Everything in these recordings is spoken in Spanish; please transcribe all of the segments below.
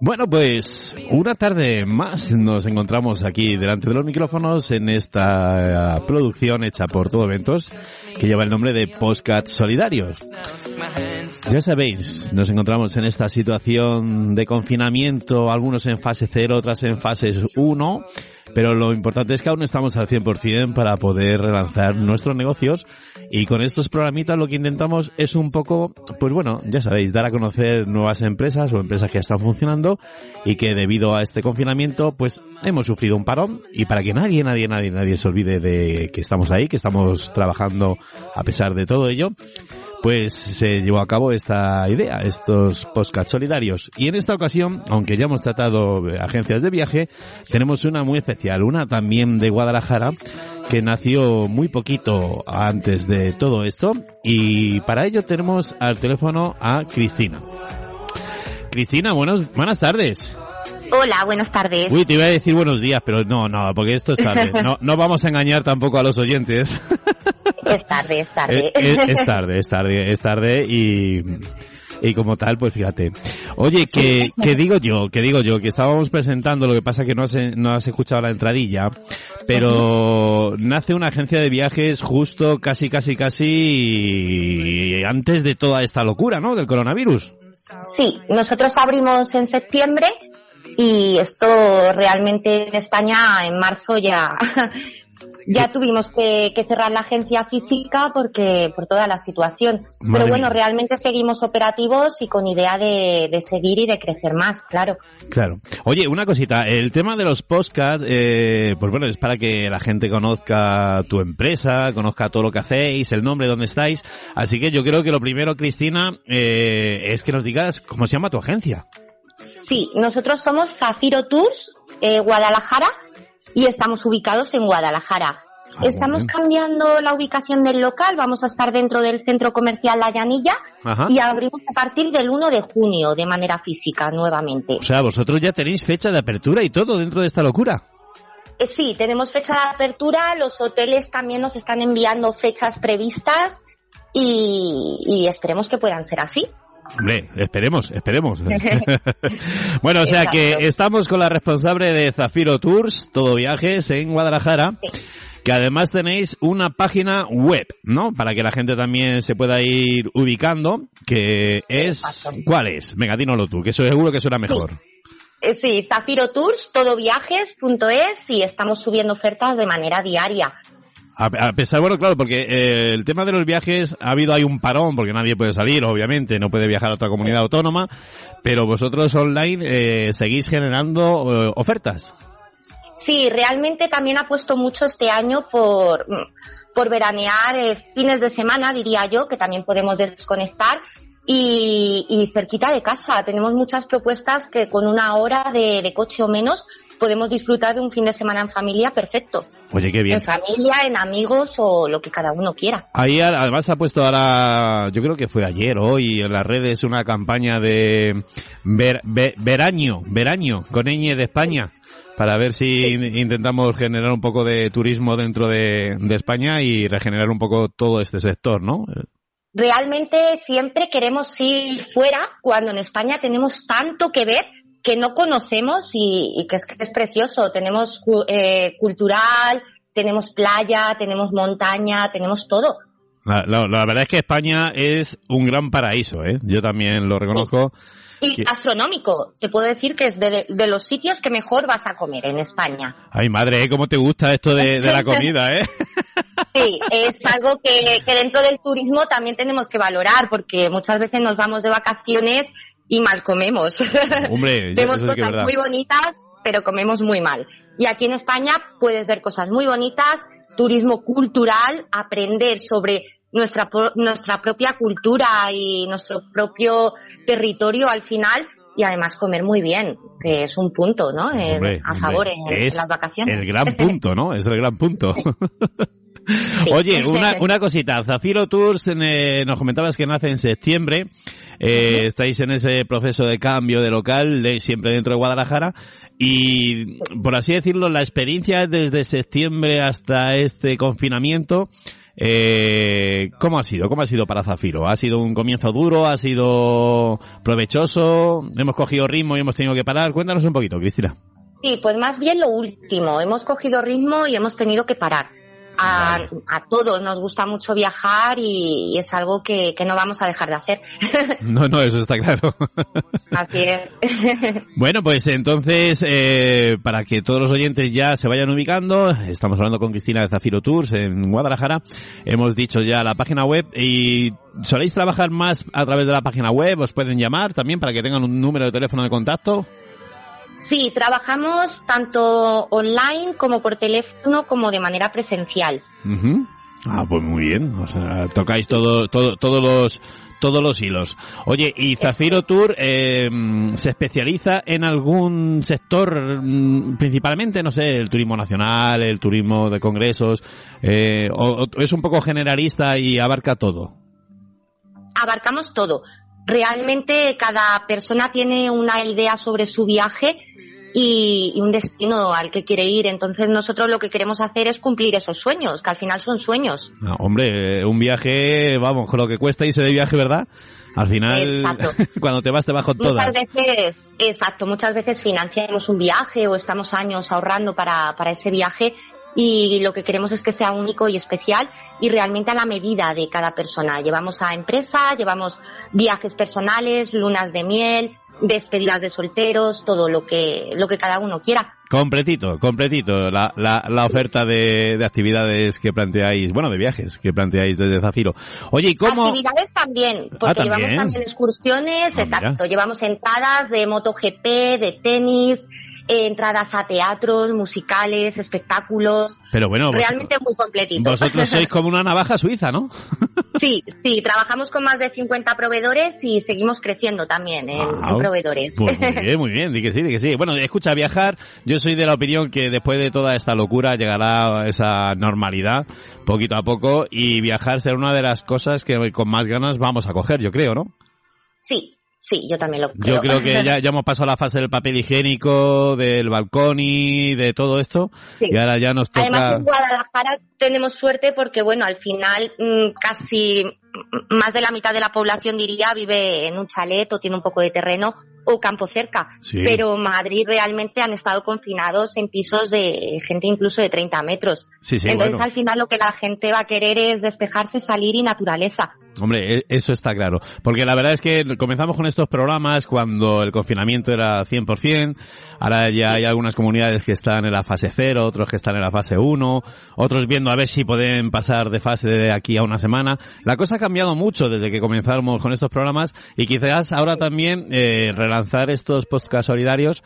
Bueno, pues una tarde más nos encontramos aquí delante de los micrófonos en esta eh, producción hecha por Todo Eventos que lleva el nombre de Postcat Solidarios. Ya sabéis, nos encontramos en esta situación de confinamiento, algunos en fase 0, otras en fase 1 pero lo importante es que aún estamos al 100% para poder relanzar nuestros negocios. Y con estos programitas lo que intentamos es un poco, pues bueno, ya sabéis, dar a conocer nuevas empresas o empresas que están funcionando y que debido a este confinamiento pues hemos sufrido un parón. Y para que nadie, nadie, nadie, nadie se olvide de que estamos ahí, que estamos trabajando a pesar de todo ello, pues se llevó a cabo esta idea, estos postcards solidarios. Y en esta ocasión, aunque ya hemos tratado agencias de viaje, tenemos una muy especial, una también de Guadalajara, que nació muy poquito antes de todo esto. Y para ello tenemos al teléfono a Cristina. Cristina, buenas tardes. Hola, buenas tardes. Uy, te iba a decir buenos días, pero no, no, porque esto es tarde. No, no vamos a engañar tampoco a los oyentes. Es tarde, es tarde. Es, es tarde, es tarde, es tarde y, y como tal, pues fíjate. Oye, que, que digo yo, que digo yo, que estábamos presentando, lo que pasa que no has, no has escuchado la entradilla, pero nace una agencia de viajes justo casi, casi, casi antes de toda esta locura, ¿no? Del coronavirus. Sí, nosotros abrimos en septiembre y esto realmente en España en marzo ya ya tuvimos que, que, cerrar la agencia física porque por toda la situación. Madre Pero bueno, mía. realmente seguimos operativos y con idea de, de seguir y de crecer más, claro. Claro. Oye, una cosita, el tema de los postcards, eh, pues bueno, es para que la gente conozca tu empresa, conozca todo lo que hacéis, el nombre, dónde estáis. Así que yo creo que lo primero, Cristina, eh, es que nos digas cómo se llama tu agencia. Sí, nosotros somos Zafiro Tours eh, Guadalajara y estamos ubicados en Guadalajara. Ah, Estamos cambiando la ubicación del local, vamos a estar dentro del centro comercial La Llanilla Ajá. y abrimos a partir del 1 de junio de manera física nuevamente. O sea, vosotros ya tenéis fecha de apertura y todo dentro de esta locura. Eh, Sí, tenemos fecha de apertura, los hoteles también nos están enviando fechas previstas y, y esperemos que puedan ser así. Hombre, esperemos, esperemos. bueno, o sea que estamos con la responsable de Zafiro Tours, todo viajes en Guadalajara. Sí. Que además tenéis una página web, ¿no? Para que la gente también se pueda ir ubicando, que es... ¿Cuál es? Venga, dínoslo tú, que eso seguro que suena mejor. Eh, Sí, Zafiro Tours, todoviajes.es y estamos subiendo ofertas de manera diaria. A, a pesar, bueno, claro, porque eh, el tema de los viajes ha habido ahí un parón, porque nadie puede salir, obviamente, no puede viajar a otra comunidad autónoma, pero vosotros online eh, seguís generando eh, ofertas. Sí, realmente también ha puesto mucho este año por, por veranear eh, fines de semana, diría yo, que también podemos desconectar. Y, y cerquita de casa, tenemos muchas propuestas que con una hora de, de coche o menos podemos disfrutar de un fin de semana en familia perfecto. Oye, qué bien. En familia, en amigos o lo que cada uno quiera. Ahí además ha puesto ahora, yo creo que fue ayer hoy en las redes una campaña de ver, ve- veraño, veraño, con ñ de España, para ver si in- intentamos generar un poco de turismo dentro de, de España y regenerar un poco todo este sector, ¿no? realmente siempre queremos ir fuera cuando en España tenemos tanto que ver que no conocemos y, y que es que es precioso. Tenemos eh, cultural, tenemos playa, tenemos montaña, tenemos todo. La, la- la verdad es que España es un gran paraíso, ¿eh? Yo también lo reconozco. Y Sí. gastronómico, te puedo decir que es de, de los sitios que mejor vas a comer en España. Ay, madre, ¿eh? ¿cómo te gusta esto de, de la comida, eh? Sí, es algo que, que dentro del turismo también tenemos que valorar porque muchas veces nos vamos de vacaciones y mal comemos. Hombre, Vemos que cosas muy bonitas, pero comemos muy mal. Y aquí en España puedes ver cosas muy bonitas, turismo cultural, aprender sobre nuestra, nuestra propia cultura y nuestro propio territorio al final y además comer muy bien, que es un punto, ¿no? Hombre, a hombre, favor en, las vacaciones. El gran punto, ¿no? Es el gran punto. Oye, una, una cosita. Zafiro Tours, eh, nos comentabas que nace en septiembre. Eh, Estáis en ese proceso de cambio de local, de, siempre dentro de Guadalajara. Y, por así decirlo, la experiencia desde septiembre hasta este confinamiento, Eh, ¿Cómo ha sido? ¿Cómo ha sido para Zafiro? ¿Ha sido un comienzo duro? ¿Ha sido provechoso? ¿Hemos cogido ritmo y hemos tenido que parar? Cuéntanos un poquito, Cristina. Sí, pues más bien lo último. Hemos cogido ritmo y hemos tenido que parar. A, a, todos nos gusta mucho viajar y, es algo que, que, no vamos a dejar de hacer. No, no, eso está claro. Así es. Bueno, pues entonces, eh, para que todos los oyentes ya se vayan ubicando, estamos hablando con Cristina de Zafiro Tours en Guadalajara. Hemos dicho ya la página web y soléis trabajar más a través de la página web, os pueden llamar también para que tengan un número de teléfono de contacto. Sí, trabajamos tanto online como por teléfono como de manera presencial. Ah, pues muy bien. O sea, tocáis todo, todo, todos los, todos los hilos. Oye, ¿y Zafiro Tour eh, se especializa en algún sector mm, principalmente? No sé, el turismo nacional, el turismo de congresos, eh, o, o es un poco generalista y abarca todo? Abarcamos todo. Realmente cada persona tiene una idea sobre su viaje y, un destino al que quiere ir. Entonces nosotros lo que queremos hacer es cumplir esos sueños, que al final son sueños. No, hombre, un viaje, vamos, con lo que cuesta irse de viaje, ¿verdad? Al final, cuando te vas te vas con Muchas veces, exacto, muchas veces financiamos un viaje o estamos años ahorrando para, para ese viaje y lo que queremos es que sea único y especial y realmente a la medida de cada persona. Llevamos a empresa, llevamos viajes personales, lunas de miel, despedidas de solteros, todo lo que, lo que cada uno quiera. Completito, completito, la, la, la oferta de, de, actividades que planteáis, bueno, de viajes que planteáis desde Zafiro. Oye, ¿y cómo? Actividades también, porque Ah, ¿también? llevamos también excursiones, Ah, exacto, llevamos entradas de MotoGP, de tenis, eh, entradas a teatros, musicales, espectáculos. Pero bueno, vos- Realmente muy completito. vosotros sois como una navaja suiza, ¿no? Sí, sí, trabajamos con más de 50 proveedores y seguimos creciendo también en, Guau. en proveedores. Pues muy bien, muy bien, di que sí, di que sí. Bueno, escucha, viajar, yo soy de la opinión que después de toda esta locura llegará esa normalidad, poquito a poco, y viajar será una de las cosas que con más ganas vamos a coger, yo creo, ¿no? Sí, sí, yo también lo creo. Yo creo que ya, ya hemos pasado la fase del papel higiénico, del balcón y de todo esto, Sí. y ahora ya nos toca... Además, en Guadalajara tenemos suerte porque, bueno, al final mm, casi más de la mitad de la población, diría, vive en un chalet o tiene un poco de terreno o campo cerca. Sí. Pero Madrid realmente han estado confinados en pisos de gente incluso de 30 metros. Sí, Entonces, bueno. al final lo que la gente va a querer es despejarse, salir y naturaleza. Hombre, e- eso está claro. Porque la verdad es que comenzamos con estos programas cuando el confinamiento era 100%. Ahora ya hay algunas comunidades que están en la fase 0, otros que están en la fase 1, otros viendo a ver si pueden pasar de fase de aquí a una semana. La cosa ha cambiado mucho desde que comenzamos con estos programas y quizás ahora también eh, relanzar estos podcasts solidarios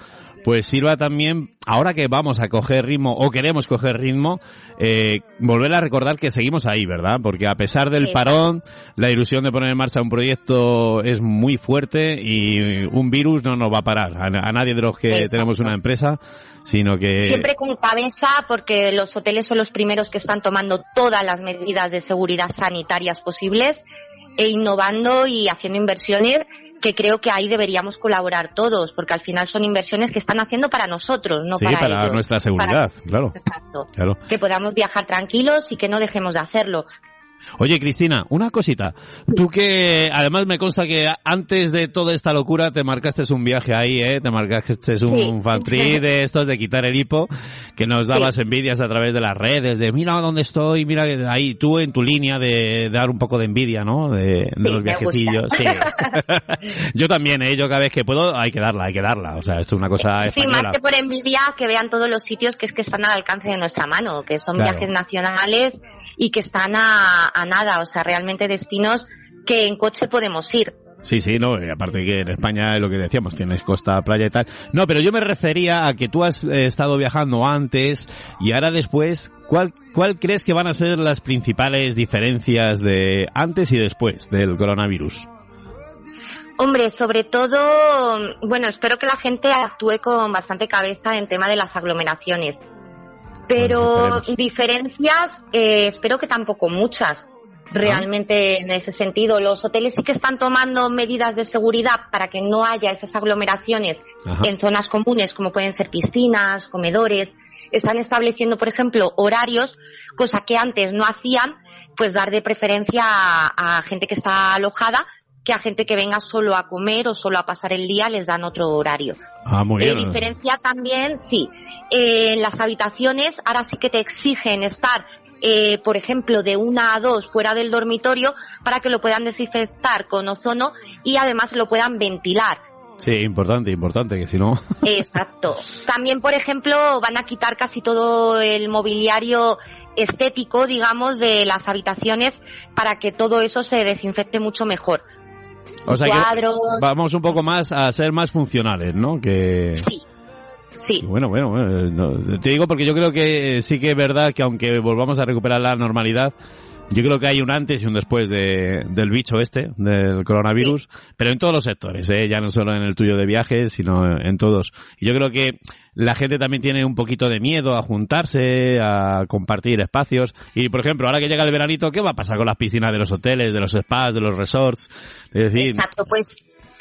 pues sirva también, ahora que vamos a coger ritmo o queremos coger ritmo, eh, volver a recordar que seguimos ahí, ¿verdad? Porque a pesar del parón, la ilusión de poner en marcha un proyecto es muy fuerte y un virus no nos va a parar a, a nadie de los que Exacto. tenemos una empresa, sino que... Siempre con cabeza porque los hoteles son los primeros que están tomando todas las medidas de seguridad sanitarias posibles e innovando y haciendo inversiones que creo que ahí deberíamos colaborar todos porque al final son inversiones que están haciendo para nosotros, no sí, para, para ellos. nuestra seguridad, claro. Exacto. Claro. Que podamos viajar tranquilos y que no dejemos de hacerlo. Oye, Cristina, una cosita. Tú que, además me consta que antes de toda esta locura te marcaste un viaje ahí, ¿eh? Te marcaste un Sí. fan trip de estos de quitar el hipo, que nos dabas envidias a través de las redes, de mira dónde estoy, mira ahí, tú en tu línea de, dar un poco de envidia, ¿no? De, de Sí, los viajecillos. Sí. Yo también, ¿eh? Yo cada vez que puedo hay que darla, hay que darla. O sea, esto es una cosa Sí, más que por envidia, que vean todos los sitios que es que están al alcance de nuestra mano, que son Claro. viajes nacionales y que están a, a nada, o sea, realmente destinos que en coche podemos ir. Sí, sí, no, aparte que en España es lo que decíamos, tienes costa, playa y tal. No, pero yo me refería a que tú has eh, estado viajando antes y ahora después, ¿cuál, ¿cuál crees que van a ser las principales diferencias de antes y después del coronavirus? Hombre, sobre todo, bueno, espero que la gente actúe con bastante cabeza en tema de las aglomeraciones. Pero diferencias, eh, espero que tampoco muchas. Realmente en ese sentido, los hoteles sí que están tomando medidas de seguridad para que no haya esas aglomeraciones Ajá. en zonas comunes como pueden ser piscinas, comedores. están estableciendo, por ejemplo, horarios, cosa que antes no hacían, pues dar de preferencia a, gente que está alojada que a gente que venga solo a comer o solo a pasar el día les dan otro horario. Ah, muy bien. Eh, diferencia también, sí, eh, en las habitaciones ahora sí que te exigen estar eh, por ejemplo, de una a dos fuera del dormitorio para que lo puedan desinfectar con ozono y además lo puedan ventilar. Sí, importante, importante, que si no. Exacto. También, por ejemplo, van a quitar casi todo el mobiliario estético, digamos, de las habitaciones para que todo eso se desinfecte mucho mejor. O sea Cuadros... vamos un poco más a ser más funcionales, ¿no? Que... Sí, Sí. Bueno, bueno, te digo porque yo creo que sí que es verdad que aunque volvamos a recuperar la normalidad, yo creo que hay un antes y un después de, del bicho este, del coronavirus, pero en todos los sectores, ¿eh? ya no solo en el tuyo de viajes, sino en todos. Yo creo que la gente también tiene un poquito de miedo a juntarse, a compartir espacios. Y, por ejemplo, ahora que llega el veranito, ¿qué va a pasar con las piscinas de los hoteles, de los spas, de los resorts? Es decir... Exacto, pues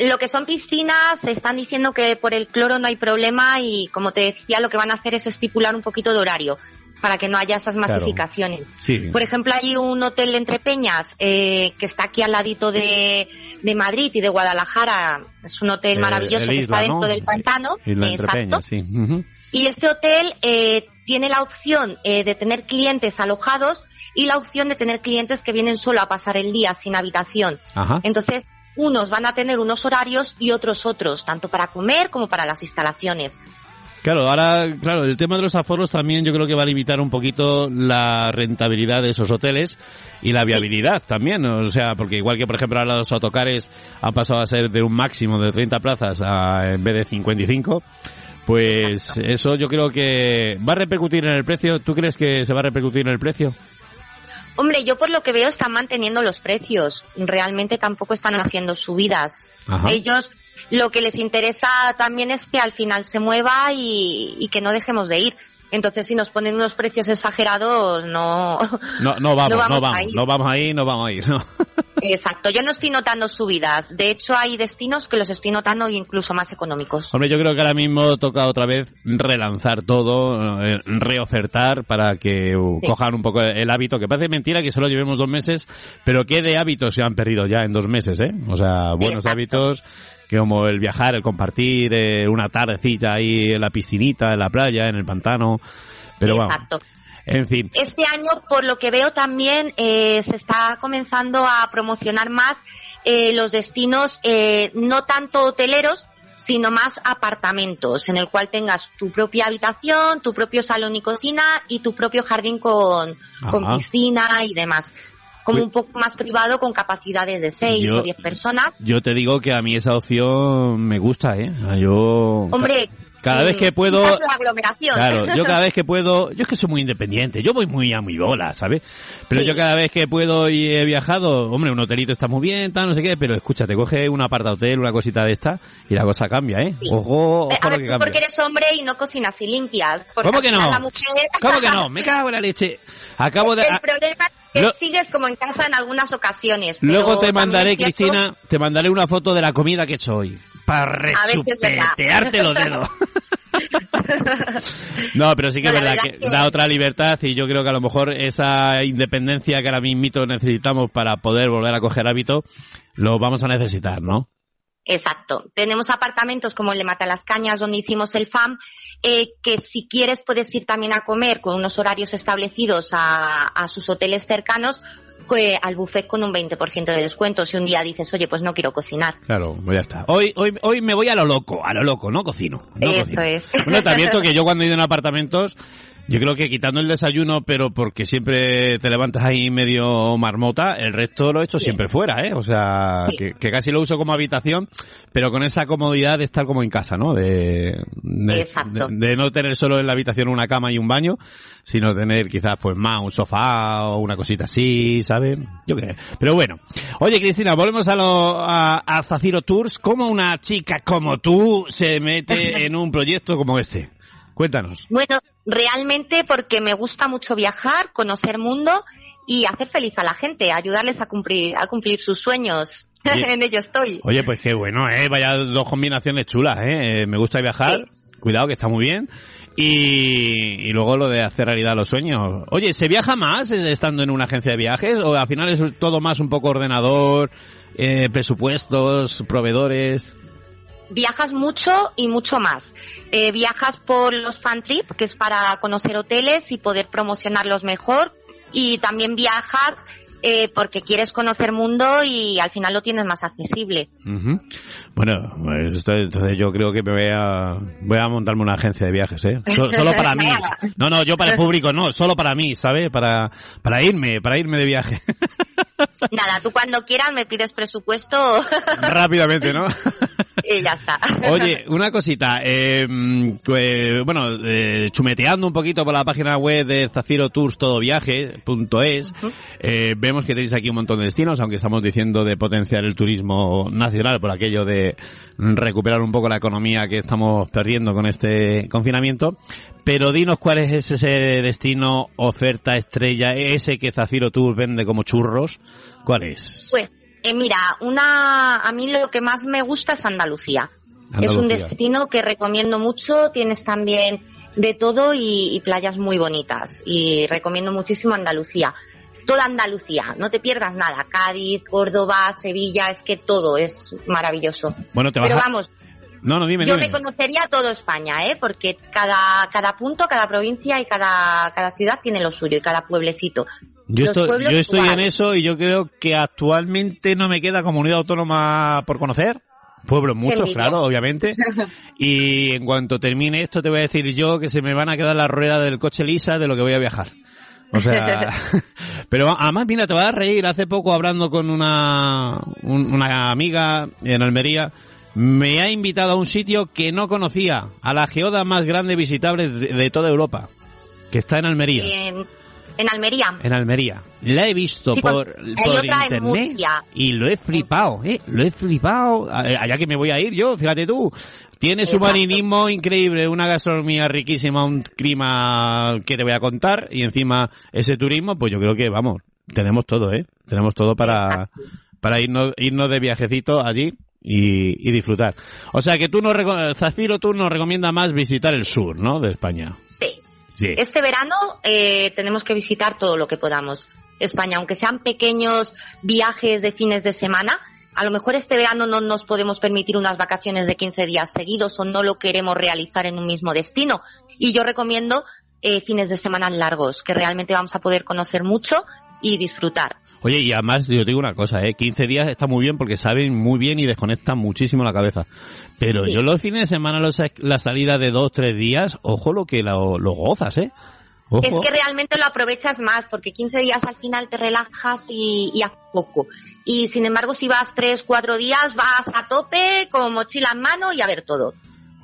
lo que son piscinas, están diciendo que por el cloro no hay problema y, como te decía, lo que van a hacer es estipular un poquito de horario para que no haya esas masificaciones. Por ejemplo, hay un hotel entre Peñas eh, que está aquí al ladito de, de, Madrid y de Guadalajara. Es un hotel eh, maravilloso que está dentro del pantano. Exacto. Y este hotel eh, tiene la opción eh, de tener clientes alojados y la opción de tener clientes que vienen solo a pasar el día sin habitación. Entonces, unos van a tener unos horarios y otros otros, tanto para comer como para las instalaciones. Claro, ahora, claro, el tema de los aforos también yo creo que va a limitar un poquito la rentabilidad de esos hoteles y la viabilidad también, o sea, porque igual que por ejemplo ahora los autocares han pasado a ser de un máximo de 30 plazas a, en vez de 55, pues eso yo creo que va a repercutir en el precio. ¿Tú crees que se va a repercutir en el precio? Hombre, yo por lo que veo están manteniendo los precios. Realmente tampoco están haciendo subidas. Ellos lo que les interesa también es que al final se mueva y, que no dejemos de ir. Entonces, si nos ponen unos precios exagerados, no. No, no vamos, no vamos, no vamos, no vamos a ir, no vamos a ir. No. Exacto, yo no estoy notando subidas. De hecho, hay destinos que los estoy notando incluso más económicos. Hombre, yo creo que ahora mismo toca otra vez relanzar todo, eh, reofertar para que cojan un poco el hábito, que parece mentira que solo llevemos dos meses, pero qué de hábitos se han perdido ya en dos meses, ¿eh? O sea, buenos hábitos que como el viajar, el compartir eh, una tardecita ahí en la piscinita, en la playa, en el pantano. Pero Exacto. En fin. Este año, por lo que veo también, eh, se está comenzando a promocionar más eh, los destinos, eh, no tanto hoteleros, sino más apartamentos, en el cual tengas tu propia habitación, tu propio salón y cocina y tu propio jardín con, con piscina y demás como un poco más privado con capacidades de 6 o 10 personas. Yo te digo que a mí esa opción me gusta, ¿eh? Yo... Hombre, cada vez que puedo claro yo cada vez que puedo yo es que soy muy independiente yo voy muy a mi bola sabes pero yo cada vez que puedo y he viajado hombre un hotelito está muy bien tal no sé qué pero escúchate coge un aparta hotel una cosita de esta y la cosa cambia eh ojo, ojo a ver, tú porque eres hombre y no cocinas y limpias cómo que no cómo que no me cago en la leche. Acabo de el problema es que sigues como en casa en algunas ocasiones luego te mandaré Cristina te mandaré una foto de la comida que he hecho hoy para rechupetearte los dedos. no, pero sí que es verdad que, da otra libertad y yo creo que a lo mejor esa independencia que ahora mismo necesitamos para poder volver a coger hábito, lo vamos a necesitar, ¿no? Exacto. Tenemos apartamentos como el de Matalascañas, donde hicimos el FAM, eh, que si quieres puedes ir también a comer con unos horarios establecidos a sus hoteles cercanos al buffet con un 20% de descuento si un día dices, oye, pues no quiero cocinar. Claro, pues ya está. Hoy, hoy, hoy me voy a lo loco, a lo loco, no cocino. No Eso es. Bueno, también que yo cuando he ido en apartamentos, yo creo que quitando el desayuno, pero porque siempre te levantas ahí medio marmota, el resto lo he hecho siempre fuera, ¿eh? O sea, que, casi lo uso como habitación, pero con esa comodidad de estar como en casa, ¿no? De, de, no tener solo en la habitación una cama y un baño, sino tener quizás pues más un sofá o una cosita así, ¿sabes? Yo creo. Pero bueno. Oye, Cristina, volvemos a, lo, a, a Zafiro Tours. ¿Cómo una chica como tú se mete en un proyecto como este? Cuéntanos. Bueno, realmente porque me gusta mucho viajar, conocer mundo y hacer feliz a la gente, ayudarles a cumplir, a cumplir sus sueños. en ello estoy. Oye, pues qué bueno, ¿eh? Vaya dos combinaciones chulas, ¿eh? Me gusta viajar. cuidado que está muy bien. Y, y, luego lo de hacer realidad los sueños. Oye, ¿se viaja más estando en una agencia de viajes? ¿O al final es todo más un poco ordenador, eh, presupuestos, proveedores? Viajas mucho y mucho más. Eh, viajas por los fan trip, que es para conocer hoteles y poder promocionarlos mejor. Y también viajas eh, porque quieres conocer mundo y al final lo tienes más accesible. Bueno, pues entonces yo creo que me voy a voy a montarme una agencia de viajes, ¿eh? Solo, para mí. No, no, yo para el público no, solo para mí, ¿sabes? Para para irme, para irme de viaje. Nada, tú cuando quieras me pides presupuesto. Rápidamente, ¿no? y ya está. Oye, una cosita, eh, pues, bueno, eh, chumeteando un poquito por la página web de zafirotourstodoviaje.es, eh, vemos que tenéis aquí un montón de destinos, aunque estamos diciendo de potenciar el turismo nacional por aquello de recuperar un poco la economía que estamos perdiendo con este confinamiento. Pero dinos cuál es ese destino, oferta estrella, ese que Zafiro Tour vende como churros. ¿Cuál es? Pues eh, mira, una, a mí lo que más me gusta es Andalucía. Es un destino que recomiendo mucho. Tienes también de todo y, y, playas muy bonitas. Y recomiendo muchísimo Andalucía. Toda Andalucía, no te pierdas nada. Cádiz, Córdoba, Sevilla, es que todo es maravilloso. Bueno, te Pero vamos, no, no, dime, yo dime. me conocería todo España, ¿eh? Porque cada, cada punto, cada provincia y cada, cada ciudad tiene lo suyo y cada pueblecito. Yo estoy, yo estoy en eso y yo creo que actualmente no me queda comunidad autónoma por conocer. Pueblos muchos, claro, obviamente. Y en cuanto termine esto te voy a decir yo que se me van a quedar las ruedas del coche lisa de lo que voy a viajar. O sea, pero además, mira, te vas a reír. Hace poco hablando con una, un- una amiga en Almería, me ha invitado a un sitio que no conocía, a la geoda más grande visitable de, de toda Europa, que está en Almería. En Almería. En Almería. La he visto Sí, por, por internet y lo he flipado, ¿eh? Lo he flipado. Allá que me voy a ir yo, fíjate tú. Tiene su marinismo increíble, una gastronomía riquísima, un clima que te voy a contar y encima ese turismo, pues yo creo que, vamos, tenemos todo, ¿eh? Tenemos todo para, Exacto. para irnos, irnos de viajecito allí y, y disfrutar. O sea que tú reco- Zafiro, tú nos recomienda más visitar el sur, ¿no? De España. Sí. Este verano eh, tenemos que visitar todo lo que podamos. España, aunque sean pequeños viajes de fines de semana, a lo mejor este verano no nos podemos permitir unas vacaciones de 15 días seguidos o no lo queremos realizar en un mismo destino. Y yo recomiendo eh, fines de semana largos, que realmente vamos a poder conocer mucho y disfrutar. Oye, y además yo te digo una cosa, ¿eh? 15 días está muy bien porque saben muy bien y desconectan muchísimo la cabeza. Pero Sí. yo los fines de semana, los, la salida de dos, tres días, ojo lo que lo, lo gozas, ¿eh? Ojo. Es que realmente lo aprovechas más, porque 15 días al final te relajas y, y haces poco. Y sin embargo, si vas 3, 4 días, vas a tope, con mochila en mano y a ver todo.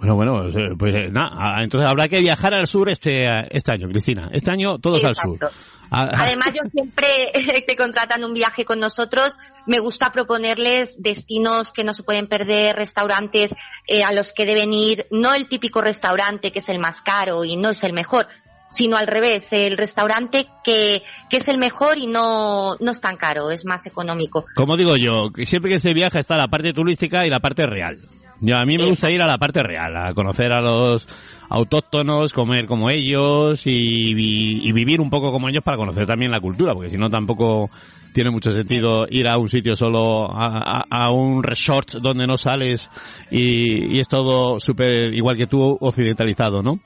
Bueno, bueno, pues, eh, pues, eh, nada, entonces habrá que viajar al sur este, este año, Cristina. Este año todos al sur. Además, yo siempre que contratan un viaje con nosotros, me gusta proponerles destinos que no se pueden perder, restaurantes eh, a los que deben ir, no el típico restaurante que es el más caro y no es el mejor, sino al revés, el restaurante que, que es el mejor y no, no es tan caro, es más económico. Como digo yo, siempre que se viaja está la parte turística y la parte real. Yo, a mí me gusta ir a la parte real, a conocer a los autóctonos, comer como ellos y, vi- y vivir un poco como ellos para conocer también la cultura, porque si no tampoco tiene mucho sentido ir a un sitio solo, a, a- a un resort donde no sales y, y es todo súper igual que tú occidentalizado, ¿no?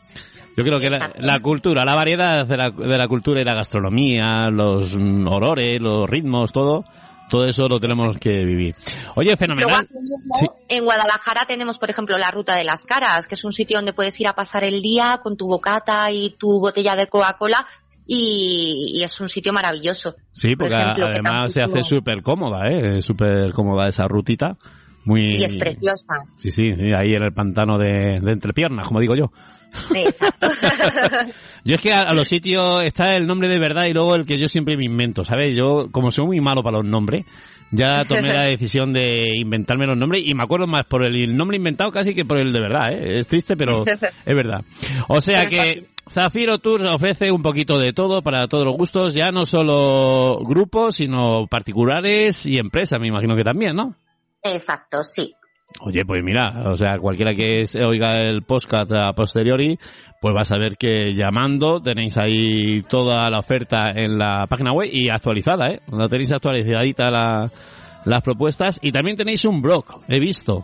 Yo creo que la, la cultura, la variedad de la, de la cultura y la gastronomía, los mm, olores, los ritmos, todo, todo eso lo tenemos que vivir. Oye, fenomenal. aquí mismo, Sí. en Guadalajara tenemos, por ejemplo, la Ruta de las Caras, que es un sitio donde puedes ir a pasar el día con tu bocata y tu botella de Coca-Cola y, y es un sitio maravilloso. Sí, por porque ejemplo, además se hace súper cómoda, ¿eh? Súper cómoda esa rutita. Muy... Y es preciosa. Sí, sí, sí, ahí en el pantano de, de entrepiernas, como digo yo. Exacto. Yo es que a, a los sitios está el nombre de verdad y luego el que yo siempre me invento, ¿sabes? Yo, como soy muy malo para los nombres, ya tomé la decisión de inventarme los nombres y me acuerdo más por el nombre inventado casi que por el de verdad, ¿eh? Es triste, pero es verdad. O sea que Zafiro Tours ofrece un poquito de todo para todos los gustos, ya no solo grupos, sino particulares y empresas, me imagino que también, ¿no? Exacto, sí. Oye, pues mira, o sea, cualquiera que oiga el podcast a posteriori, pues va a saber que llamando tenéis ahí toda la oferta en la página web y actualizada, ¿eh? La tenéis actualizadita la, las propuestas y también tenéis un blog, he visto.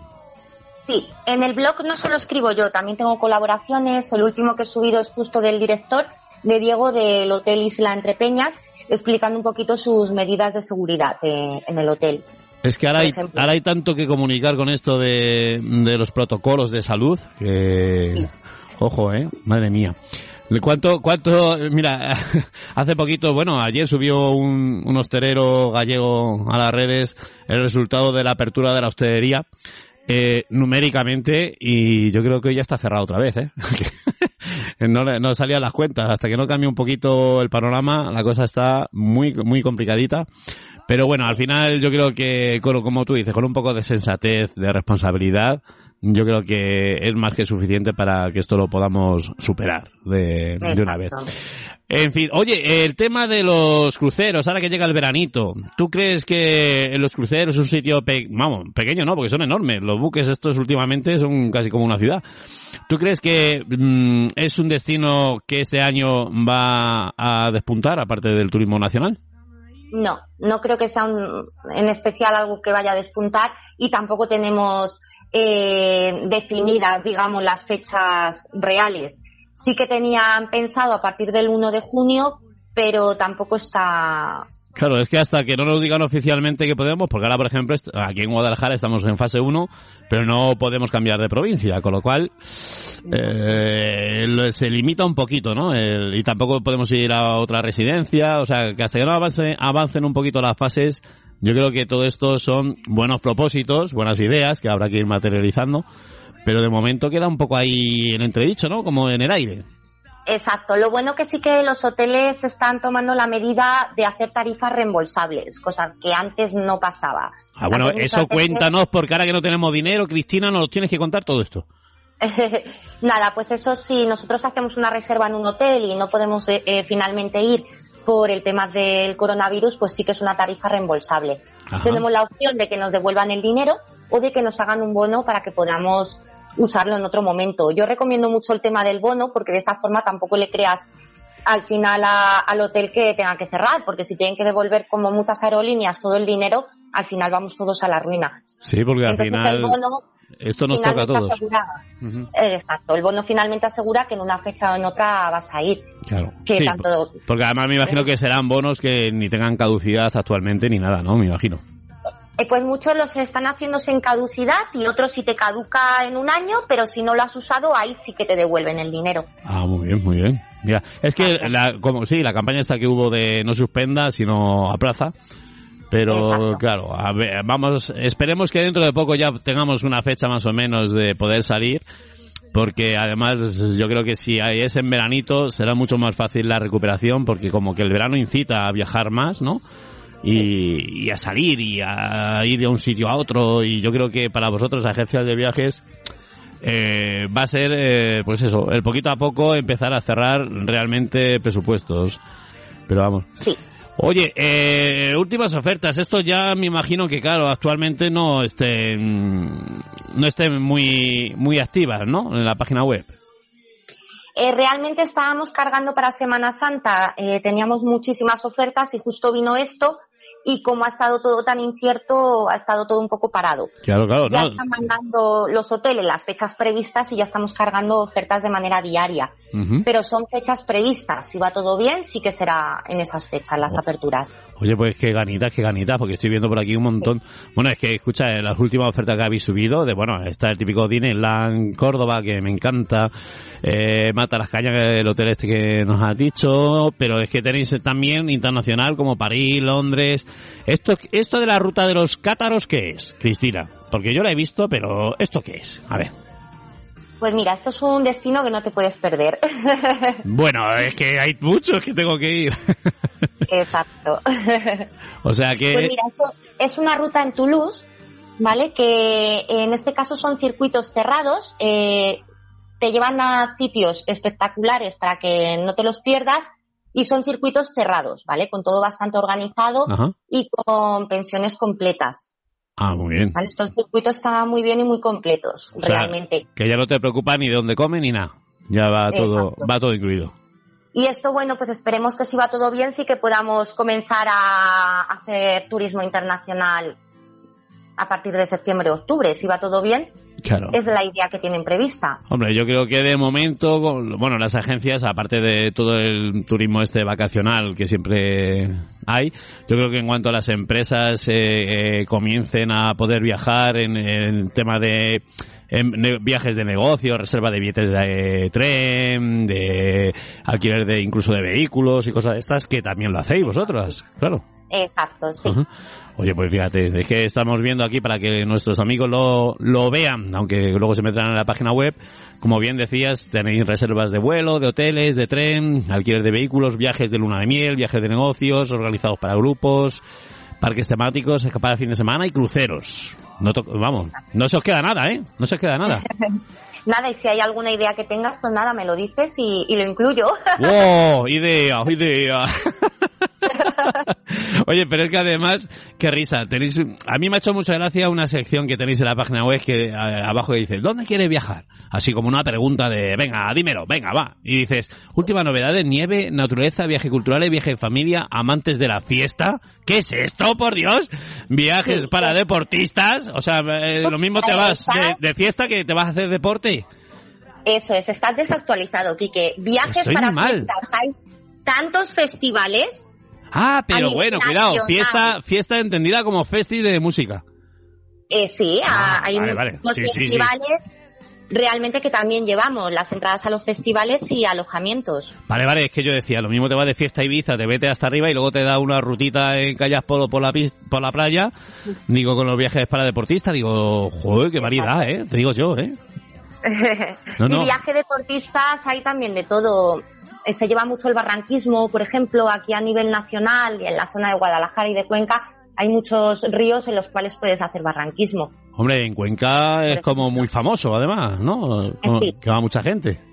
Sí, en el blog no solo escribo yo, también tengo colaboraciones. El último que he subido es justo del director, de Diego del Hotel Isla Entre Peñas, explicando un poquito sus medidas de seguridad eh, en el hotel. Es que ahora hay, ahora hay, tanto que comunicar con esto de, de los protocolos de salud que... Ojo, ¿eh? Madre mía. ¿Cuánto, cuánto, mira, hace poquito, bueno, ayer subió un, un hostelero gallego a las redes el resultado de la apertura de la hostelería eh, numéricamente y yo creo que ya está cerrado otra vez, ¿eh? no, no salían las cuentas. Hasta que no cambie un poquito el panorama, la cosa está muy, muy complicadita. Pero bueno, al final yo creo que, como tú dices, con un poco de sensatez, de responsabilidad, yo creo que es más que suficiente para que esto lo podamos superar de, de una vez. En fin, oye, el tema de los cruceros, ahora que llega el veranito, ¿tú crees que los cruceros es un sitio, vamos, pequeño no, porque son enormes, los buques estos últimamente son casi como una ciudad. ¿Tú crees que mm, es un destino que este año va a despuntar, aparte del turismo nacional? No, no creo que sea un, en especial algo que vaya a despuntar y tampoco tenemos eh, definidas, digamos, las fechas reales. Sí que tenían pensado a partir del 1 de junio, pero tampoco está Claro, es que hasta que no nos digan oficialmente que podemos, porque ahora, por ejemplo, aquí en Guadalajara estamos en fase 1, pero no podemos cambiar de provincia, con lo cual eh, se limita un poquito, ¿no? y tampoco podemos ir a otra residencia, o sea, que hasta que no avance, avancen un poquito las fases, yo creo que todo esto son buenos propósitos, buenas ideas que habrá que ir materializando, pero de momento queda un poco ahí en entredicho, ¿no? Como en el aire. Exacto. Lo bueno que sí que los hoteles están tomando la medida de hacer tarifas reembolsables, cosa que antes no pasaba. Ah, bueno, eso cuéntanos, porque ahora que no tenemos dinero, Cristina, nos tienes que contar todo esto. Nada, pues eso sí, nosotros hacemos una reserva en un hotel y no podemos eh, eh, finalmente ir por el tema del coronavirus, pues sí que es una tarifa reembolsable. Tenemos la opción de que nos devuelvan el dinero o de que nos hagan un bono para que podamos usarlo en otro momento. Yo recomiendo mucho el tema del bono porque de esa forma tampoco le creas al final al hotel que tenga que cerrar, porque si tienen que devolver como muchas aerolíneas todo el dinero, al final vamos todos a la ruina. Sí, porque al final esto nos toca a todos. Exacto, el bono finalmente asegura que en una fecha o en otra vas a ir. Claro. porque además me imagino que serán bonos que ni tengan caducidad actualmente ni nada, ¿no? Me imagino. Eh, pues muchos los están haciendo sin caducidad y otros si te caduca en un año, pero si no lo has usado, ahí sí que te devuelven el dinero. Ah, muy bien, muy bien. Mira, es que, la, como sí, la campaña esta que hubo de no suspenda, sino a plaza. Pero claro, vamos, esperemos que dentro de poco ya tengamos una fecha más o menos de poder salir, porque además yo creo que si es en veranito será mucho más fácil la recuperación, porque como que el verano incita a viajar más, ¿no? Y, a salir y a ir de un sitio a otro y yo creo que para vosotros agencias de viajes eh, va a ser eh, pues eso el poquito a poco empezar a cerrar realmente presupuestos pero vamos sí Oye, eh, últimas ofertas. Esto ya me imagino que, claro, actualmente no estén, no estén muy, muy activas, ¿no? En la página web. Eh, realmente estábamos cargando para Semana Santa, eh, teníamos muchísimas ofertas y justo vino esto y como ha estado todo tan incierto, ha estado todo un poco parado. Claro, claro. Ya están mandando los hoteles las fechas previstas y ya estamos cargando ofertas de manera diaria. Pero son fechas previstas. Si va todo bien, sí que será en esas fechas las aperturas. Oye, pues qué ganitas, qué ganitas, porque estoy viendo por aquí un montón. Bueno, es que, escucha, las últimas ofertas que habéis subido, de bueno, está el típico Disneyland Córdoba, que me encanta, eh, Mata las Cañas, el hotel este que nos has dicho, pero es que tenéis también internacional como París, Londres, esto, esto de la ruta de los cátaros, ¿qué es, Cristina? Porque yo la he visto, pero ¿esto qué es? A ver. Pues mira, esto es un destino que no te puedes perder. Bueno, es que hay muchos que tengo que ir. Exacto. O sea que... Pues mira, esto es una ruta en Toulouse, ¿vale? Que en este caso son circuitos cerrados, eh, te llevan a sitios espectaculares para que no te los pierdas y son circuitos cerrados, ¿vale? Con todo bastante organizado y con pensiones completas. Ah, muy bien. Estos circuitos están muy bien y muy completos, realmente. Que ya no te preocupa ni de dónde comen ni nada. Ya va todo, va todo incluido. Y esto, bueno, pues esperemos que si va todo bien, sí que podamos comenzar a hacer turismo internacional a partir de septiembre o octubre. Si va todo bien, Claro. Es la idea que tienen prevista. Hombre, yo creo que de momento, bueno, las agencias, aparte de todo el turismo este vacacional que siempre hay, yo creo que en cuanto a las empresas eh, eh, comiencen a poder viajar en el tema de viajes de negocio, reserva de billetes de tren, de alquiler de incluso de vehículos y cosas de estas, que también lo hacéis vosotros, claro. Exacto, sí. Oye, pues fíjate, es que estamos viendo aquí para que nuestros amigos lo, lo vean, aunque luego se metan en la página web. Como bien decías, tenéis reservas de vuelo, de hoteles, de tren, alquiler de vehículos, viajes de luna de miel, viajes de negocios, organizados para grupos, parques temáticos, escapadas de fin de semana y cruceros. No vamos, no se os queda nada, ¿eh? No se os queda nada. nada, y si hay alguna idea que tengas, pues nada, me lo dices y, y lo incluyo. ¡Wow! Idea, idea. Oye, pero es que además, qué risa. Tenéis, a mí me ha hecho mucha gracia una sección que tenéis en la página web que abajo dice, ¿dónde quieres viajar? Así como una pregunta de, venga, dímelo, venga, va. Y dices, última novedad de nieve, naturaleza, viaje cultural, viaje en familia, amantes de la fiesta. ¿Qué es esto, por Dios? Viajes para deportistas. O sea, eh, lo mismo te vas de, fiesta que te vas a hacer deporte. Eso es, estás desactualizado, Quique. Viajes para fiestas. Hay tantos festivales Ah, pero bueno, cuidado, fiesta, fiesta entendida como festi de música. Eh, sí, ah, hay muchos festivales realmente que también llevamos las entradas a los festivales y alojamientos. Vale, vale, es que yo decía, lo mismo te vas de fiesta a Ibiza, te vete hasta arriba y luego te da una rutita en Callas Polo por la, por la playa, digo, con los viajes para deportistas, digo, joder, qué variedad, ¿eh? Te digo yo, ¿eh? Y viaje deportistas hay también de todo. Eh, se lleva mucho el barranquismo, por ejemplo, aquí a nivel nacional y en la zona de Guadalajara y de Cuenca hay muchos ríos en los cuales puedes hacer barranquismo. Hombre, en Cuenca es como muy famoso, además, ¿no? Que va mucha gente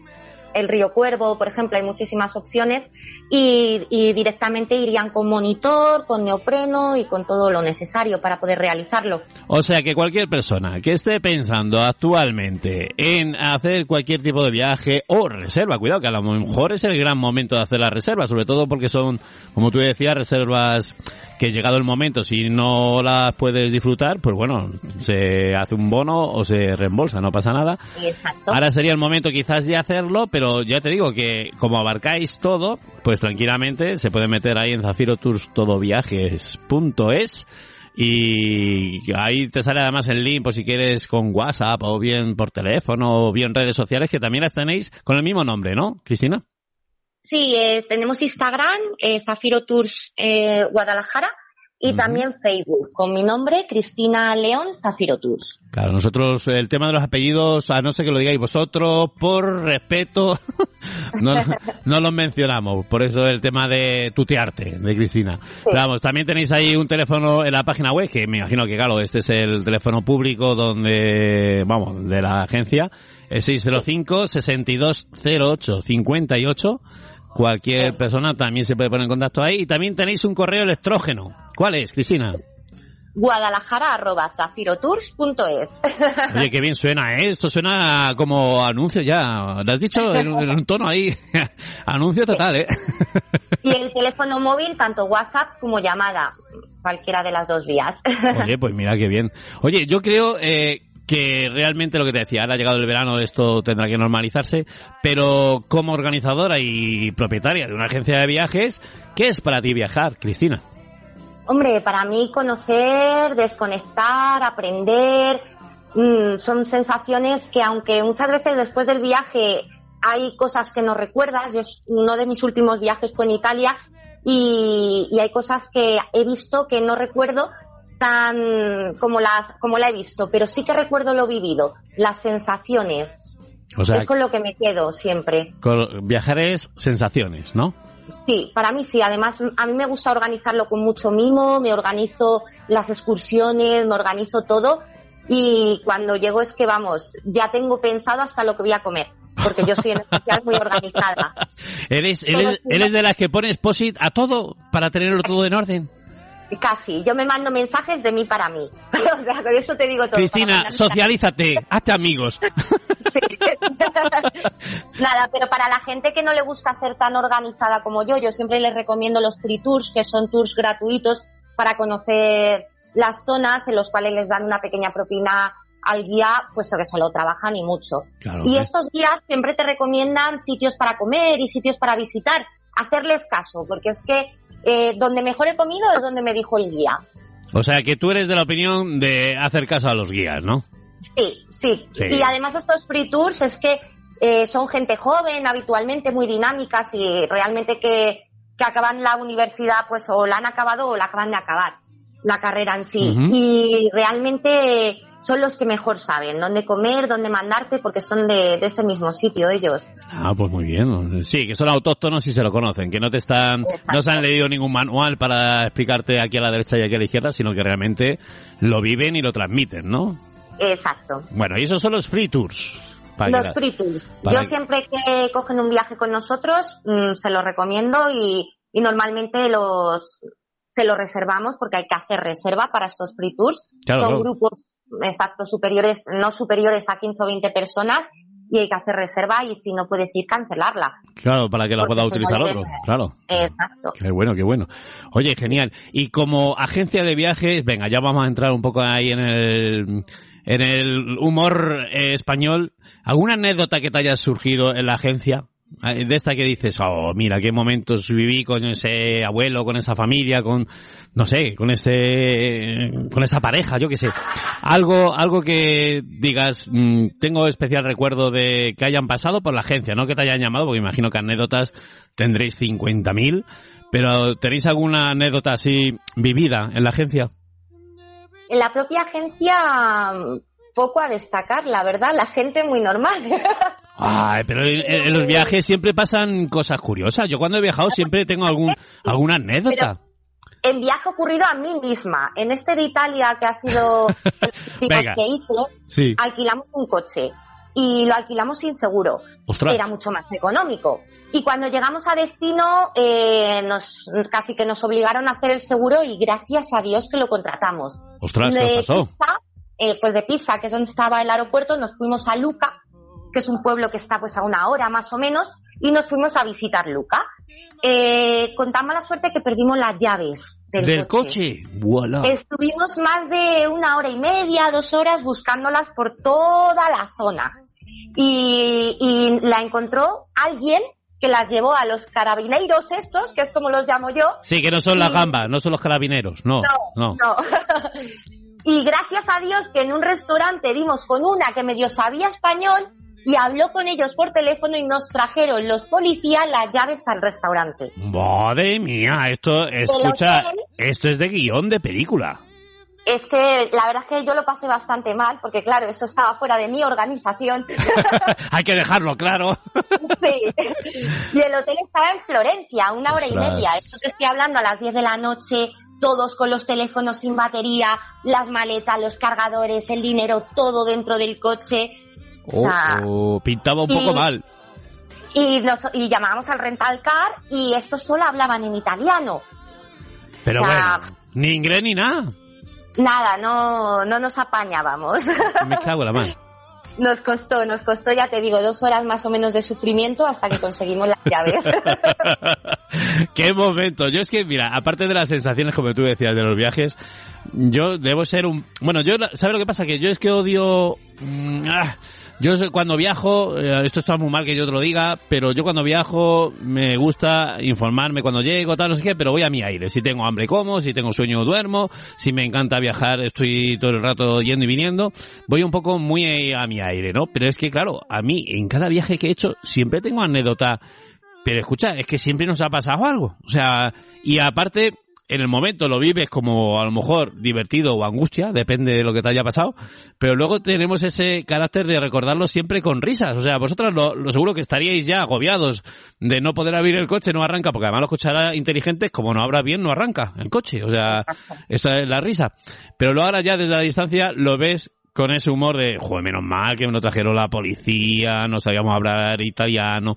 el río Cuervo, por ejemplo, hay muchísimas opciones y, directamente irían con monitor, con neopreno y con todo lo necesario para poder realizarlo. O sea que cualquier persona que esté pensando actualmente en hacer cualquier tipo de viaje o reserva, cuidado que a lo mejor es el gran momento de hacer la reserva, sobre todo porque son, como tú decías, reservas que llegado el momento, si no las puedes disfrutar, pues bueno, se hace un bono o se reembolsa, no pasa nada. Exacto. Ahora sería el momento quizás de hacerlo, pero ya te digo que como abarcáis todo, pues tranquilamente se puede meter ahí en zafirotourstodoviajes.es y ahí te sale además el link por si quieres con WhatsApp o bien por teléfono o bien redes sociales que también las tenéis con el mismo nombre, ¿no, Cristina? Sí, eh, tenemos Instagram, eh, Zafiro Tours eh, Guadalajara, y también Facebook, con mi nombre, Cristina León Zafiro Tours. Claro, nosotros el tema de los apellidos, a no ser que lo digáis vosotros, por respeto, no, no los mencionamos. Por eso el tema de tutearte, de Cristina. vamos, también tenéis ahí un teléfono en la página web, que me imagino que, claro, este es el teléfono público donde, vamos, de la agencia, es 605 6208 58 Cualquier persona también se puede poner en contacto ahí. Y también tenéis un correo electrógeno. ¿Cuál es, Cristina? guadalajara arroba zafirotours.es Oye, qué bien suena, ¿eh? Esto suena como anuncio ya. Lo has dicho en, un tono ahí. anuncio total, ¿eh? y el teléfono móvil, tanto WhatsApp como llamada. Cualquiera de las dos vías. Oye, pues mira qué bien. Oye, yo creo eh, que realmente lo que te decía, ahora ha llegado el verano, esto tendrá que normalizarse, pero como organizadora y propietaria de una agencia de viajes, ¿qué es para ti viajar, Cristina? Hombre, para mí conocer, desconectar, aprender, mm, son sensaciones que aunque muchas veces después del viaje hay cosas que no recuerdas, yo, uno de mis últimos viajes fue en Italia y, y hay cosas que he visto que no recuerdo, tan como las como la he visto, pero sí que recuerdo lo vivido, las sensaciones. es con lo que me quedo siempre. viajar es sensaciones, ¿no? Sí, para mí sí. Además, a mí me gusta organizarlo con mucho mimo, me organizo las excursiones, me organizo todo y cuando llego es que vamos, ya tengo pensado hasta lo que voy a comer. Porque yo soy en especial muy organizada. ¿Eres, eres, eres de las que pones posit a todo para tenerlo todo en orden? Casi, yo me mando mensajes de mí para mí. o sea, con eso te digo todo. Cristina, socialízate, hazte amigos. sí. Nada, pero para la gente que no le gusta ser tan organizada como yo, yo siempre les recomiendo los free tours, que son tours gratuitos para conocer las zonas en los cuales les dan una pequeña propina al guía, puesto que solo trabajan y mucho. y estos guías siempre te recomiendan sitios para comer y sitios para visitar. Hacerles caso, porque es que eh, donde mejor he comido es donde me dijo el guía. O sea, que tú eres de la opinión de hacer caso a los guías, ¿no? Sí, sí. Y además estos free tours es que eh, son gente joven, habitualmente muy dinámicas y realmente que, que acaban la universidad, pues o la han acabado o la acaban de acabar, la carrera en sí. Y realmente son los que mejor saben dónde comer, dónde mandarte, porque son de, ese mismo sitio ellos. Ah, pues muy bien. Sí, que son autóctonos y se lo conocen, que no te están, no se han leído ningún manual para explicarte aquí a la derecha y aquí a la izquierda, sino que realmente lo viven y lo transmiten, ¿no? Exacto. Bueno, y esos son los free tours. los free tours. Yo siempre que cogen un viaje con nosotros, mm, se los recomiendo y, y normalmente los se los reservamos porque hay que hacer reserva para estos free tours. Son grupos exacto, superiores, no superiores a 15 o 20 personas y hay que hacer reserva y si no puedes ir, cancelarla. Claro, para que la pueda utilizar otro, claro. Exacto. Qué bueno, qué bueno. Oye, genial. Y como agencia de viajes, venga, ya vamos a entrar un poco ahí en el, en el humor eh, español. ¿Alguna anécdota que te haya surgido en la agencia? De esta que dices, oh, mira, qué momentos viví con ese abuelo, con esa familia, con, no sé, con ese, con esa pareja, yo qué sé. Algo, algo que digas, mm, tengo especial recuerdo de que hayan pasado por la agencia, no que te hayan llamado, porque imagino que anécdotas tendréis 50.000, pero ¿tenéis alguna anécdota así vivida en la agencia? En la propia agencia, poco a destacar, la verdad, la gente muy normal. Ay, pero en, los viajes siempre pasan cosas curiosas. Yo cuando he viajado siempre tengo algún, alguna anécdota. en viaje ocurrido a mí misma. En este de Italia, que ha sido el último que hice, alquilamos un coche y lo alquilamos sin seguro. Era mucho más económico. Y cuando llegamos a destino, eh, nos, casi que nos obligaron a hacer el seguro y gracias a Dios que lo contratamos. Ostras, ¿qué pasó? Eh, pues de Pisa, que es donde estaba el aeropuerto, nos fuimos a Luca, que es un pueblo que está pues a una hora más o menos, y nos fuimos a visitar Luca. Eh, contamos la suerte que perdimos las llaves del, coche. Estuvimos más de una hora y media, dos horas buscándolas por toda la zona. Y, y la encontró alguien que las llevó a los carabineros estos, que es como los llamo yo. Sí, que no son las gambas, no son los carabineros, no. No, no. no. Y gracias a Dios que en un restaurante dimos con una que medio sabía español y habló con ellos por teléfono y nos trajeron los policías las llaves al restaurante. Madre mía, esto, escucha, esto es de guion de película. Es que la verdad es que yo lo pasé bastante mal, porque claro, eso estaba fuera de mi organización. Hay que dejarlo claro. sí. Y el hotel estaba en Florencia, una hora y media. Esto te estoy hablando a las 10 de la noche, todos con los teléfonos sin batería, las maletas, los cargadores, el dinero, todo dentro del coche. Oh, pintaba un poco mal. Y, nos, y llamábamos al rental car y estos solo hablaban en italiano. Pero bueno, ni inglés ni nada. Nada, no, no nos apañábamos. Me cago la mano. Nos costó, nos costó, ya te digo, dos horas más o menos de sufrimiento hasta que conseguimos las llaves. Qué momento. Yo es que, mira, aparte de las sensaciones, como tú decías, de los viajes, yo debo ser un... Bueno, yo, ¿sabes lo que pasa? Que yo es que odio... Mm, ah, yo cuando viajo, eh, esto está muy mal que yo te lo diga, pero yo cuando viajo me gusta informarme cuando llego, tal, no sé qué, pero voy a mi aire. Si tengo hambre como, si tengo sueño duermo, si me encanta viajar estoy todo el rato yendo y viniendo, voy un poco muy a mi aire, ¿no? Pero es que claro, a mí en cada viaje que he hecho siempre tengo anécdota, pero escucha, es que siempre nos ha pasado algo. O sea, y aparte en el momento lo vives como a lo mejor divertido o angustia, depende de lo que te haya pasado, pero luego tenemos ese carácter de recordarlo siempre con risas. O sea, vosotros lo, seguro que estaríais ya agobiados de no poder abrir el coche, no arranca, porque además los coches inteligentes, como no abra bien, no arranca el coche. O sea, esa es la risa. Pero luego ahora ya desde la distancia lo ves con ese humor de, joder, menos mal que me lo trajeron la policía, no sabíamos hablar italiano.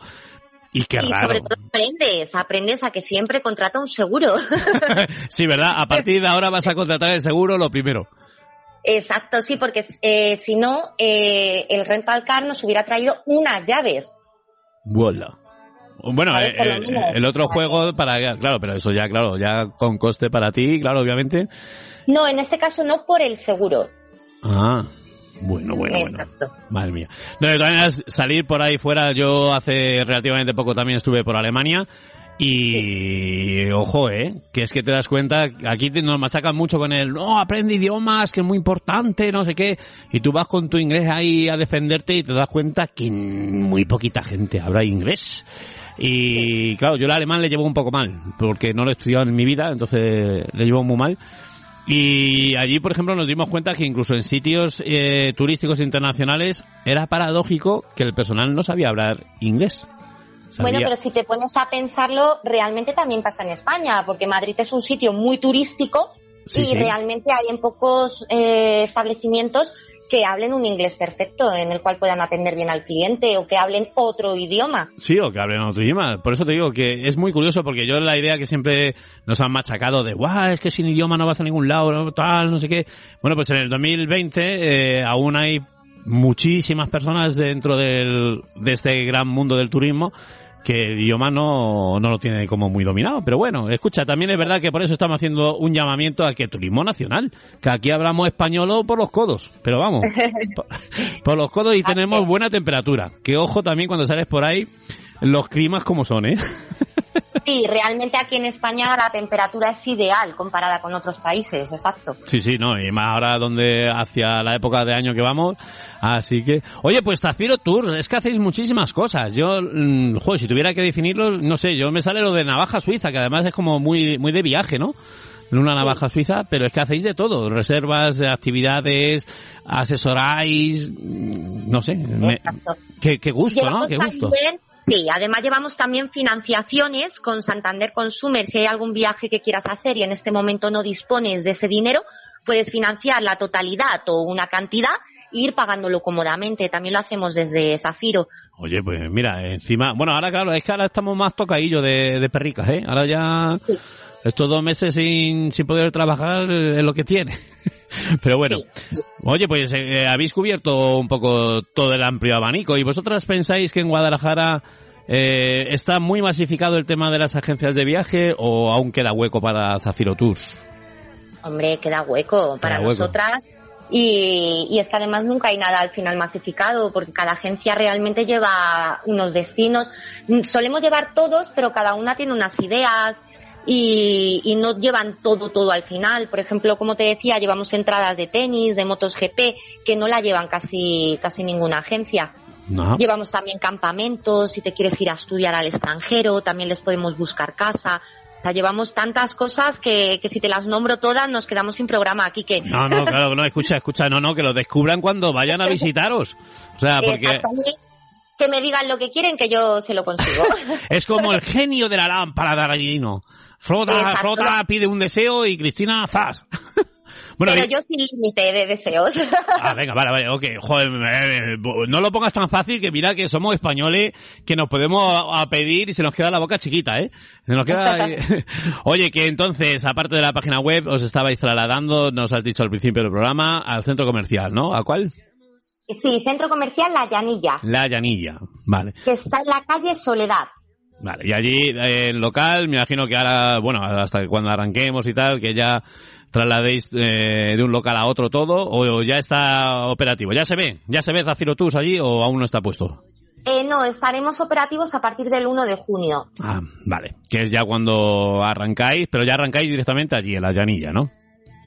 Y qué y raro. sobre todo aprendes, aprendes a que siempre contrata un seguro. sí, ¿verdad? A partir de ahora vas a contratar el seguro lo primero. Exacto, sí, porque eh, si no, eh, el rental car nos hubiera traído unas llaves. Voilà. Bueno, eh, eh, el otro juego para claro, pero eso ya claro, ya con coste para ti, claro, obviamente. No, en este caso no por el seguro. Ah, bueno, bueno, bueno. Exacto. Madre mía. No, de todas maneras, salir por ahí fuera, yo hace relativamente poco también estuve por Alemania y ojo, eh, que es que te das cuenta, aquí te- nos machacan mucho con el, no, aprende idiomas, que es muy importante, no sé qué, y tú vas con tu inglés ahí a defenderte y te das cuenta que muy poquita gente habla inglés. Y claro, yo el alemán le llevo un poco mal, porque no lo he estudiado en mi vida, entonces le llevo muy mal. Y allí, por ejemplo, nos dimos cuenta que incluso en sitios eh, turísticos internacionales era paradójico que el personal no sabía hablar inglés. Bueno, pero si te pones a pensarlo, realmente también pasa en España, porque Madrid es un sitio muy turístico Sí, y sí. realmente hay en pocos eh, establecimientos que hablen un inglés perfecto, en el cual puedan atender bien al cliente o que hablen otro idioma. Sí, o que hablen otro idioma. Por eso te digo que es muy curioso porque yo la idea que siempre nos han machacado de, guau, es que sin idioma no vas a ningún lado, tal, no sé qué. Bueno, pues en el 2020 eh, aún hay muchísimas personas dentro del, de este gran mundo del turismo que el idioma no, no lo tiene como muy dominado. Pero bueno, escucha, también es verdad que por eso estamos haciendo un llamamiento a que turismo nacional, que aquí hablamos español por los codos, pero vamos, por, por los codos y tenemos buena temperatura. Que ojo también cuando sales por ahí, los climas como son, ¿eh? Sí, realmente aquí en España la temperatura es ideal comparada con otros países, exacto. Sí, sí, no, y más ahora donde hacia la época de año que vamos, así que... Oye, pues Zafiro Tour, es que hacéis muchísimas cosas. Yo, mm, joder, si tuviera que definirlo, no sé, yo me sale lo de navaja suiza, que además es como muy, muy de viaje, ¿no? Una navaja suiza, pero es que hacéis de todo, reservas, actividades, asesoráis, mm, no sé, me- qué, qué gusto, ¿no? Qué gusto. también- sí, además llevamos también financiaciones con Santander Consumer. Si hay algún viaje que quieras hacer y en este momento no dispones de ese dinero, puedes financiar la totalidad o una cantidad e ir pagándolo cómodamente. También lo hacemos desde Zafiro. Oye, pues mira, encima, bueno, ahora claro, es que ahora estamos más tocadillos de, de perricas, ¿eh? Ahora ya Sí. estos dos meses sin, sin poder trabajar es lo que tiene. Pero bueno, Sí, oye, pues eh, habéis cubierto un poco todo el amplio abanico y vosotras pensáis que en Guadalajara eh, está muy masificado el tema de las agencias de viaje o aún queda hueco para Zafiro Tours. Hombre, queda hueco para hueco. nosotras. Y, y es que además nunca hay nada al final masificado, porque cada agencia realmente lleva unos destinos. Solemos llevar todos, pero cada una tiene unas ideas y, y no llevan todo, todo al final. Por ejemplo, como te decía, llevamos entradas de tenis, de motos GP, que no la llevan casi, casi ninguna agencia. No. Llevamos también campamentos, si te quieres ir a estudiar al extranjero, también les podemos buscar casa. O sea, llevamos tantas cosas que, que si te las nombro todas nos quedamos sin programa aquí que... No, no, claro, no, escucha, escucha, no, no, que lo descubran cuando vayan a visitaros. O sea, porque a mí que me digan lo que quieren que yo se lo consigo. es como el genio de la lámpara de Aladino. Frota. Frota pide un deseo y Cristina, zas. bueno, Pero yo sin límite de deseos. Ah, venga, vale, vale, ok. Joder, eh, no lo pongas tan fácil que mira que somos españoles que nos podemos a, a pedir y se nos queda la boca chiquita, ¿eh? Se nos queda... Oye, que entonces, aparte de la página web, os estabais trasladando, nos has dicho al principio del programa, al centro comercial, ¿no? ¿A cuál? sí, centro comercial La Llanilla, La Llanilla. Vale. que está en la calle Soledad. Vale, y allí eh, en local, me imagino que ahora, bueno, hasta que cuando arranquemos y tal, que ya trasladéis eh, de un local a otro todo, o ya está operativo. ¿Ya se ve? ¿Ya se ve Zafiro Tours allí o aún no está puesto? Eh, no, estaremos operativos a partir del 1 de junio. Ah, vale. Que es ya cuando arrancáis, pero ya arrancáis directamente allí, en la llanilla, ¿no?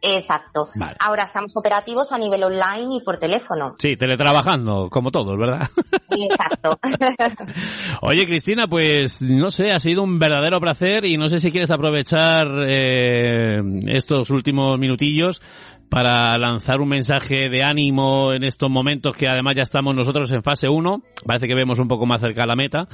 Exacto. Vale. Ahora estamos operativos a nivel online y por teléfono. Sí, teletrabajando, como todos, ¿verdad? Exacto. Oye, Cristina, pues no sé, ha sido un verdadero placer y no sé si quieres aprovechar eh, estos últimos minutillos para lanzar un mensaje de ánimo en estos momentos que además ya estamos nosotros en fase 1, parece que vemos un poco más cerca la meta.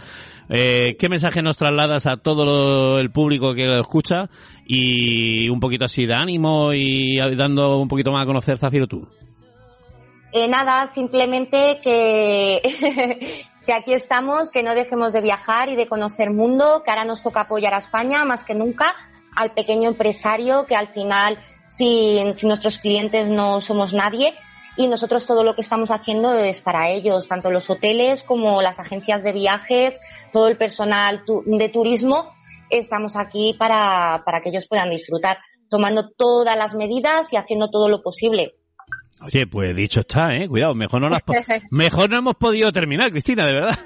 Eh, ¿Qué mensaje nos trasladas a todo lo- el público que lo escucha y un poquito así de ánimo y dando un poquito más a conocer Zafiro Tour? Eh, nada, simplemente que, que aquí estamos, que no dejemos de viajar y de conocer mundo, que ahora nos toca apoyar a España más que nunca, al pequeño empresario, que al final sin, sin nuestros clientes no somos nadie y nosotros todo lo que estamos haciendo es para ellos, tanto los hoteles como las agencias de viajes, todo el personal de turismo, estamos aquí para, para que ellos puedan disfrutar, tomando todas las medidas y haciendo todo lo posible. Oye, pues dicho está, ¿eh? Cuidado, mejor no, las mejor no hemos podido terminar, Cristina, de verdad.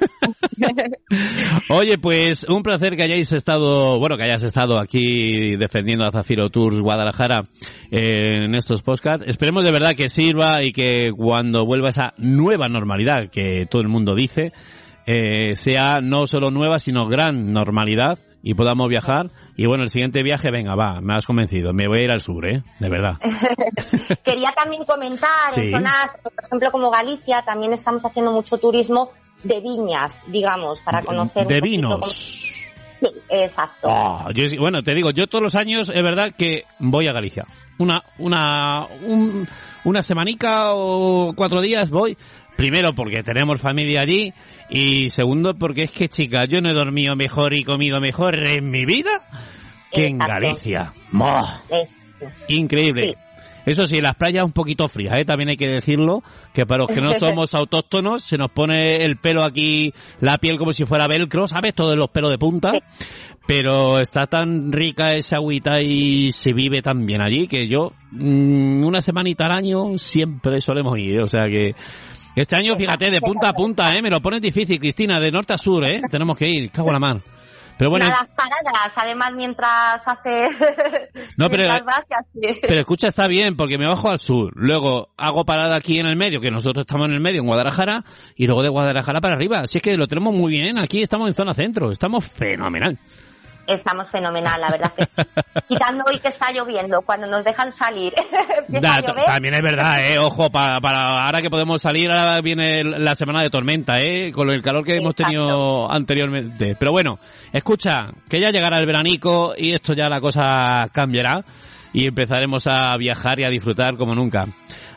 Oye, pues un placer que hayáis estado, bueno, que hayas estado aquí defendiendo a Zafiro Tours Guadalajara eh, en estos podcasts. Esperemos de verdad que sirva y que cuando vuelva esa nueva normalidad que todo el mundo dice, eh, sea no solo nueva, sino gran normalidad y podamos viajar. Y bueno, el siguiente viaje, venga, va, me has convencido, me voy a ir al sur, ¿eh? De verdad. Quería también comentar, en zonas, por ejemplo, como Galicia, también estamos haciendo mucho turismo de viñas, digamos, para conocer. De, vinos. Sí, exacto. Ah, bueno, te digo, yo todos los años es verdad que voy a Galicia. Una, una, una semanica o cuatro días voy. Primero porque tenemos familia allí y segundo porque es que, chica, yo no he dormido mejor y comido mejor en mi vida que en Galicia. Increíble. Eso sí, las playas un poquito frías, ¿eh? también hay que decirlo, que para los que no somos autóctonos se nos pone el pelo aquí, la piel como si fuera velcro, ¿sabes? Todos los pelos de punta. Pero está tan rica esa agüita y se vive tan bien allí que yo, mm, una semanita al año, siempre solemos ir, o sea que... Este año, fíjate, de punta a punta, ¿eh? Me lo pones difícil, Cristina, de norte a sur, ¿eh? Tenemos que ir, cago en la mar. Pero bueno. Nada, paradas, además mientras hace. No, pero, pero escucha, está bien, porque me bajo al sur. Luego hago parada aquí en el medio, que nosotros estamos en el medio, en Guadalajara, y luego de Guadalajara para arriba. Así es que lo tenemos muy bien. Aquí estamos en zona centro. Estamos fenomenal estamos fenomenal, la verdad que Quitando hoy que está lloviendo, cuando nos dejan salir. también es verdad, ¿eh? Ojo, para, para ahora que podemos salir, ahora viene la semana de tormenta, ¿eh? Con el calor que hemos tenido anteriormente. Pero bueno, escucha, que ya llegará el veranico y esto ya la cosa cambiará y empezaremos a viajar y a disfrutar como nunca.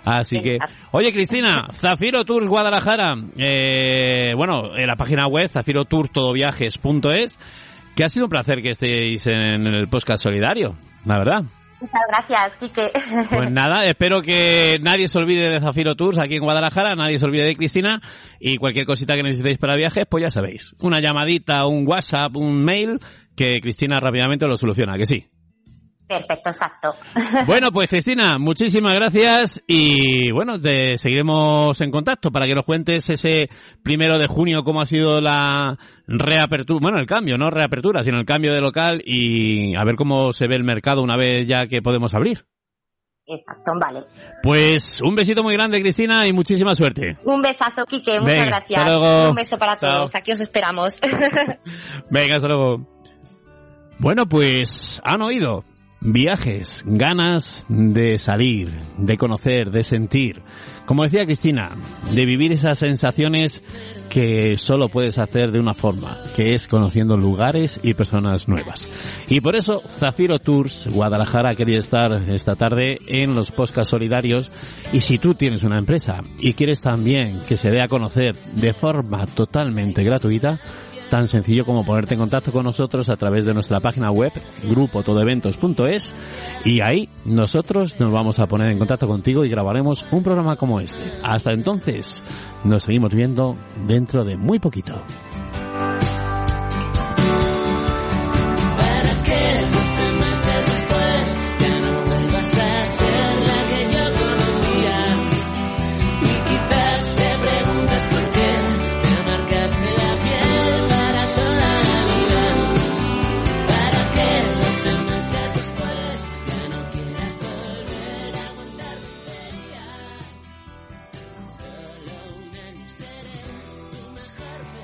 Así que, oye Cristina, Zafiro Tours Guadalajara, eh, bueno, en la página web zafirotourtodoviajes.es que ha sido un placer que estéis en el podcast solidario, la verdad. Muchas gracias, Quique. Pues nada, espero que nadie se olvide de Zafiro Tours aquí en Guadalajara, nadie se olvide de Cristina y cualquier cosita que necesitéis para viajes, pues ya sabéis. Una llamadita, un WhatsApp, un mail, que Cristina rápidamente lo soluciona, que sí. Perfecto, exacto. Bueno, pues Cristina, muchísimas gracias y bueno, te seguiremos en contacto para que nos cuentes ese primero de junio cómo ha sido la reapertura, bueno, el cambio, no reapertura, sino el cambio de local y a ver cómo se ve el mercado una vez ya que podemos abrir. Exacto, vale. Pues un besito muy grande, Cristina, y muchísima suerte. Un besazo, Quique, muchas gracias. Un beso para todos, aquí os esperamos. Venga, hasta luego. Bueno, pues han oído Viajes, ganas de salir, de conocer, de sentir. Como decía Cristina, de vivir esas sensaciones que solo puedes hacer de una forma, que es conociendo lugares y personas nuevas. Y por eso Zafiro Tours Guadalajara quería estar esta tarde en los podcasts solidarios y si tú tienes una empresa y quieres también que se dé a conocer de forma totalmente gratuita, tan sencillo como ponerte en contacto con nosotros a través de nuestra página web grupotodeventos.es y ahí nosotros nos vamos a poner en contacto contigo y grabaremos un programa como este. Hasta entonces, nos seguimos viendo dentro de muy poquito.